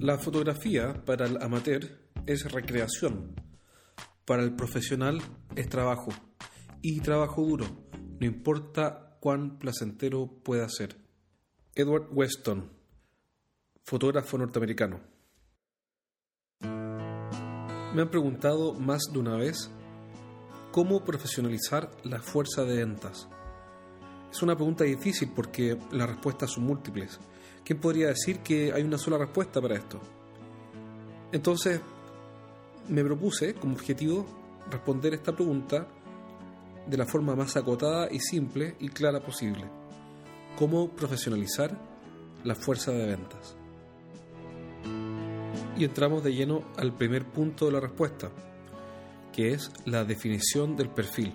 La fotografía para el amateur es recreación, para el profesional es trabajo y trabajo duro, no importa cuán placentero pueda ser. Edward Weston, fotógrafo norteamericano. Me han preguntado más de una vez cómo profesionalizar la fuerza de ventas. Es una pregunta difícil porque las respuestas son múltiples. ¿Quién podría decir que hay una sola respuesta para esto? Entonces, me propuse como objetivo responder esta pregunta de la forma más acotada y simple y clara posible. ¿Cómo profesionalizar la fuerza de ventas? Y entramos de lleno al primer punto de la respuesta, que es la definición del perfil.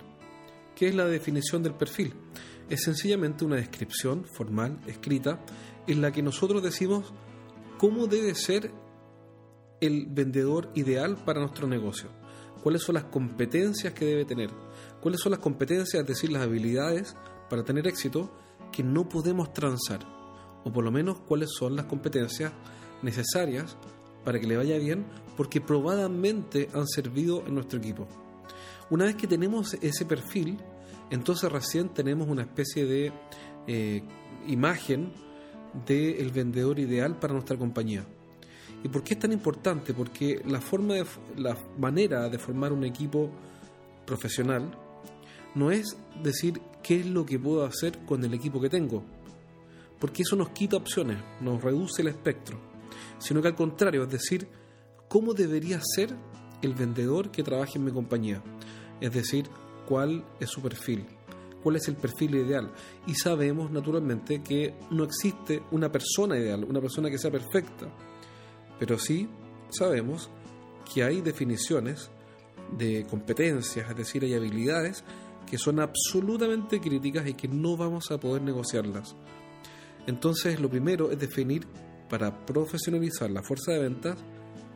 ¿Qué es la definición del perfil? Es sencillamente una descripción formal, escrita, en la que nosotros decimos cómo debe ser el vendedor ideal para nuestro negocio, cuáles son las competencias que debe tener, cuáles son las competencias, es decir, las habilidades para tener éxito que no podemos transar, o por lo menos cuáles son las competencias necesarias para que le vaya bien, porque probadamente han servido en nuestro equipo. Una vez que tenemos ese perfil, entonces recién tenemos una especie de eh, imagen del vendedor ideal para nuestra compañía. ¿Y por qué es tan importante? Porque la, forma de, la manera de formar un equipo profesional no es decir qué es lo que puedo hacer con el equipo que tengo, porque eso nos quita opciones, nos reduce el espectro, sino que al contrario, es decir, cómo debería ser el vendedor que trabaje en mi compañía, es decir, cuál es su perfil, cuál es el perfil ideal. Y sabemos naturalmente que no existe una persona ideal, una persona que sea perfecta, pero sí sabemos que hay definiciones de competencias, es decir, hay habilidades que son absolutamente críticas y que no vamos a poder negociarlas. Entonces, lo primero es definir para profesionalizar la fuerza de ventas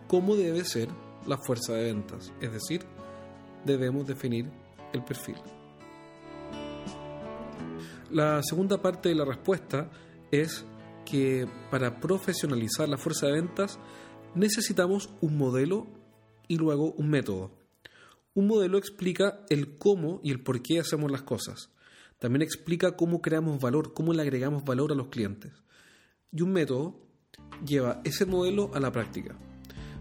cómo debe ser la fuerza de ventas, es decir, debemos definir el perfil. La segunda parte de la respuesta es que para profesionalizar la fuerza de ventas necesitamos un modelo y luego un método. Un modelo explica el cómo y el por qué hacemos las cosas. También explica cómo creamos valor, cómo le agregamos valor a los clientes. Y un método lleva ese modelo a la práctica.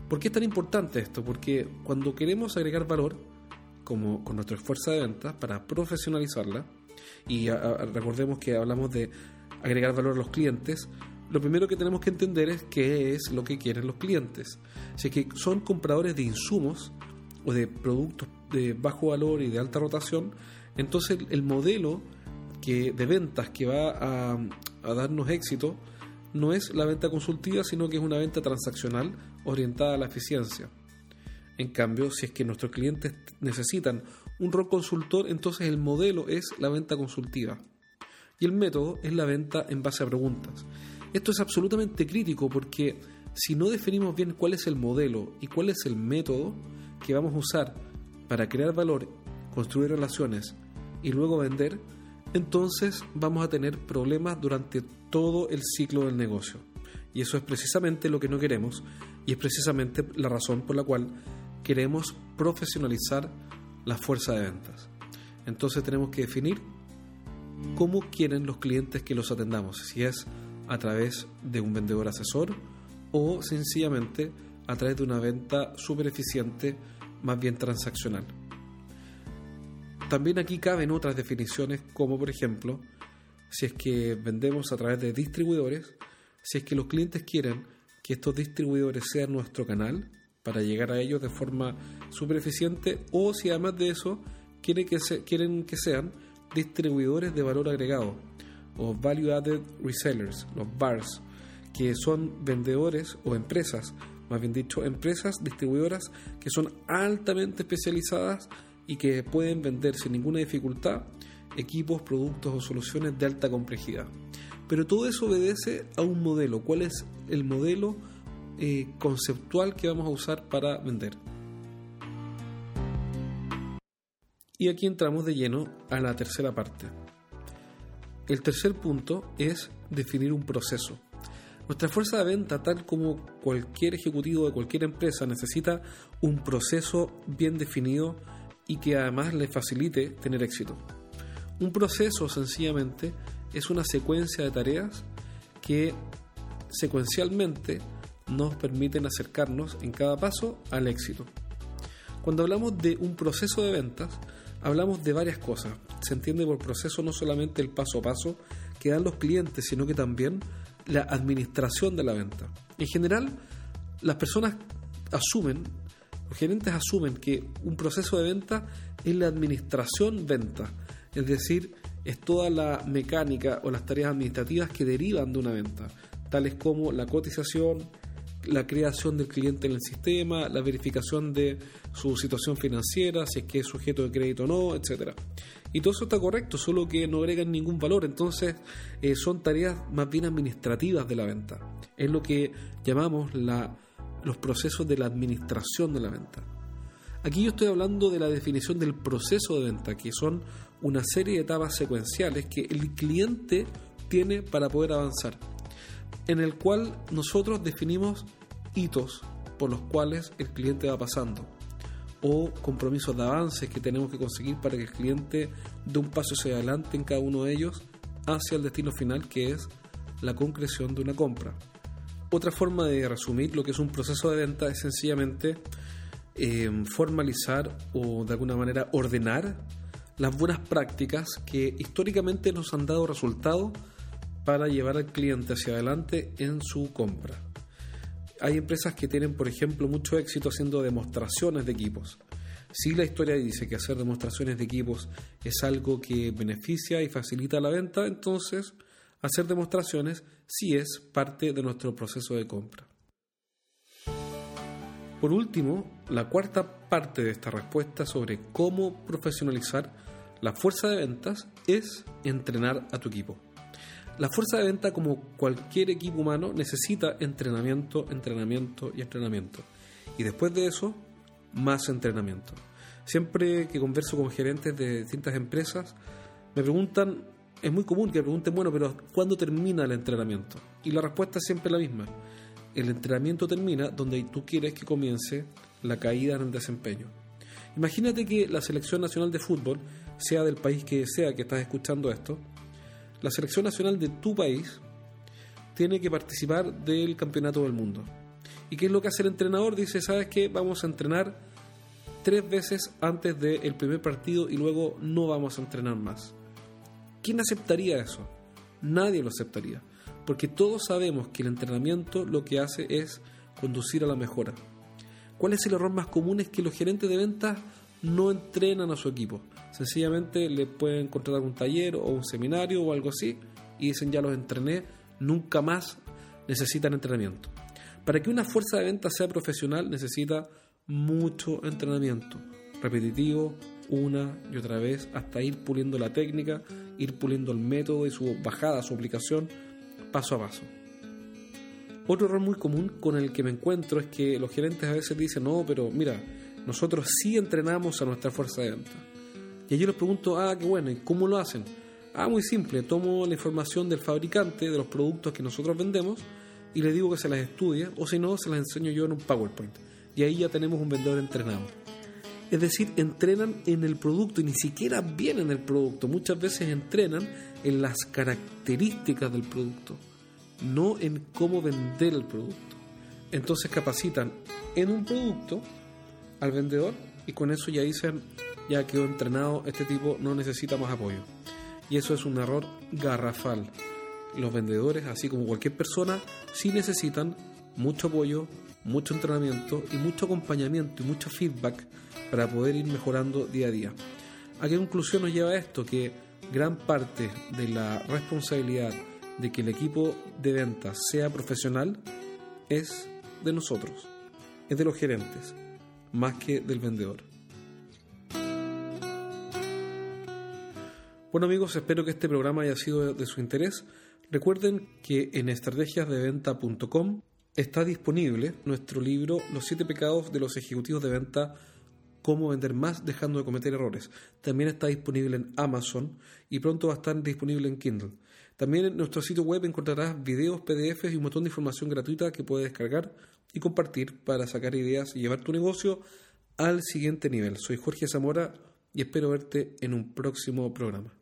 ¿Por qué es tan importante esto? Porque cuando queremos agregar valor, como con nuestra fuerza de ventas, para profesionalizarla, y recordemos que hablamos de agregar valor a los clientes, lo primero que tenemos que entender es qué es lo que quieren los clientes. Si es que son compradores de insumos o de productos de bajo valor y de alta rotación, entonces el modelo que, de ventas que va a, a darnos éxito no es la venta consultiva, sino que es una venta transaccional orientada a la eficiencia. En cambio, si es que nuestros clientes necesitan un rol consultor, entonces el modelo es la venta consultiva. Y el método es la venta en base a preguntas. Esto es absolutamente crítico porque si no definimos bien cuál es el modelo y cuál es el método que vamos a usar para crear valor, construir relaciones y luego vender, entonces vamos a tener problemas durante todo el ciclo del negocio. Y eso es precisamente lo que no queremos y es precisamente la razón por la cual queremos profesionalizar la fuerza de ventas. Entonces tenemos que definir cómo quieren los clientes que los atendamos, si es a través de un vendedor asesor o sencillamente a través de una venta súper eficiente, más bien transaccional. También aquí caben otras definiciones, como por ejemplo, si es que vendemos a través de distribuidores, si es que los clientes quieren que estos distribuidores sean nuestro canal para llegar a ellos de forma súper eficiente, o si además de eso quieren que, quieren que sean distribuidores de valor agregado o Value Added Resellers, los VARs, que son vendedores o empresas, más bien dicho, empresas distribuidoras que son altamente especializadas y que pueden vender sin ninguna dificultad equipos, productos o soluciones de alta complejidad. Pero todo eso obedece a un modelo. ¿Cuál es el modelo conceptual que vamos a usar para vender? Y aquí entramos de lleno a la tercera parte. El tercer punto es definir un proceso. Nuestra fuerza de venta, tal como cualquier ejecutivo de cualquier empresa, necesita un proceso bien definido y que además le facilite tener éxito. Un proceso sencillamente es una secuencia de tareas que secuencialmente nos permiten acercarnos en cada paso al éxito. Cuando hablamos de un proceso de ventas, hablamos de varias cosas. Se entiende por proceso no solamente el paso a paso que dan los clientes, sino que también la administración de la venta. En general, las personas asumen, los gerentes asumen que un proceso de venta es la administración venta, es decir, es toda la mecánica o las tareas administrativas que derivan de una venta, tales como la cotización, la creación del cliente en el sistema, la verificación de su situación financiera, si es que es sujeto de crédito o no, etcétera. Y todo eso está correcto, solo que no agregan ningún valor, entonces eh, son tareas más bien administrativas de la venta. Es lo que llamamos la, los procesos de la administración de la venta. Aquí yo estoy hablando de la definición del proceso de venta, que son una serie de etapas secuenciales que el cliente tiene para poder avanzar en el cual nosotros definimos hitos por los cuales el cliente va pasando o compromisos de avances que tenemos que conseguir para que el cliente dé un paso hacia adelante en cada uno de ellos hacia el destino final que es la concreción de una compra. Otra forma de resumir lo que es un proceso de venta es sencillamente eh, formalizar o de alguna manera ordenar las buenas prácticas que históricamente nos han dado resultados para llevar al cliente hacia adelante en su compra. Hay empresas que tienen, por ejemplo, mucho éxito haciendo demostraciones de equipos. Si la historia dice que hacer demostraciones de equipos es algo que beneficia y facilita la venta, entonces hacer demostraciones sí es parte de nuestro proceso de compra. Por último, la cuarta parte de esta respuesta sobre cómo profesionalizar la fuerza de ventas es entrenar a tu equipo. La fuerza de venta, como cualquier equipo humano, necesita entrenamiento, entrenamiento y entrenamiento. Y después de eso, más entrenamiento. Siempre que converso con gerentes de distintas empresas, me preguntan, es muy común que me pregunten, bueno, pero ¿cuándo termina el entrenamiento? Y la respuesta es siempre la misma. El entrenamiento termina donde tú quieres que comience la caída en el desempeño. Imagínate que la selección nacional de fútbol, sea del país que sea que estás escuchando esto, la selección nacional de tu país tiene que participar del campeonato del mundo. ¿Y qué es lo que hace el entrenador? Dice, ¿sabes qué? Vamos a entrenar tres veces antes del primer partido y luego no vamos a entrenar más. ¿Quién aceptaría eso? Nadie lo aceptaría. Porque todos sabemos que el entrenamiento lo que hace es conducir a la mejora. ¿Cuál es el error más común? Es que los gerentes de ventas no entrenan a su equipo. Sencillamente le pueden contratar un taller o un seminario o algo así y dicen ya los entrené, nunca más necesitan entrenamiento. Para que una fuerza de venta sea profesional necesita mucho entrenamiento, repetitivo, una y otra vez, hasta ir puliendo la técnica, ir puliendo el método y su bajada, su aplicación, paso a paso. Otro error muy común con el que me encuentro es que los gerentes a veces dicen, no, pero mira, nosotros sí entrenamos a nuestra fuerza de venta. Y yo les pregunto, ah, qué bueno, ¿y cómo lo hacen? Ah, muy simple, tomo la información del fabricante de los productos que nosotros vendemos y le digo que se las estudie o si no, se las enseño yo en un PowerPoint. Y ahí ya tenemos un vendedor entrenado. Es decir, entrenan en el producto y ni siquiera bien en el producto. Muchas veces entrenan en las características del producto, no en cómo vender el producto. Entonces capacitan en un producto al vendedor y con eso ya dicen, ya quedó entrenado, este tipo no necesita más apoyo. Y eso es un error garrafal. Los vendedores, así como cualquier persona, sí necesitan mucho apoyo, mucho entrenamiento y mucho acompañamiento y mucho feedback para poder ir mejorando día a día. ¿A qué conclusión nos lleva esto? Que gran parte de la responsabilidad de que el equipo de ventas sea profesional es de nosotros, es de los gerentes, más que del vendedor. Bueno amigos, espero que este programa haya sido de su interés. Recuerden que en estrategiasdeventa.com está disponible nuestro libro Los siete pecados de los ejecutivos de venta cómo vender más dejando de cometer errores. También está disponible en Amazon y pronto va a estar disponible en Kindle. También en nuestro sitio web encontrarás videos, PDFs y un montón de información gratuita que puedes descargar y compartir para sacar ideas y llevar tu negocio al siguiente nivel. Soy Jorge Zamora y espero verte en un próximo programa.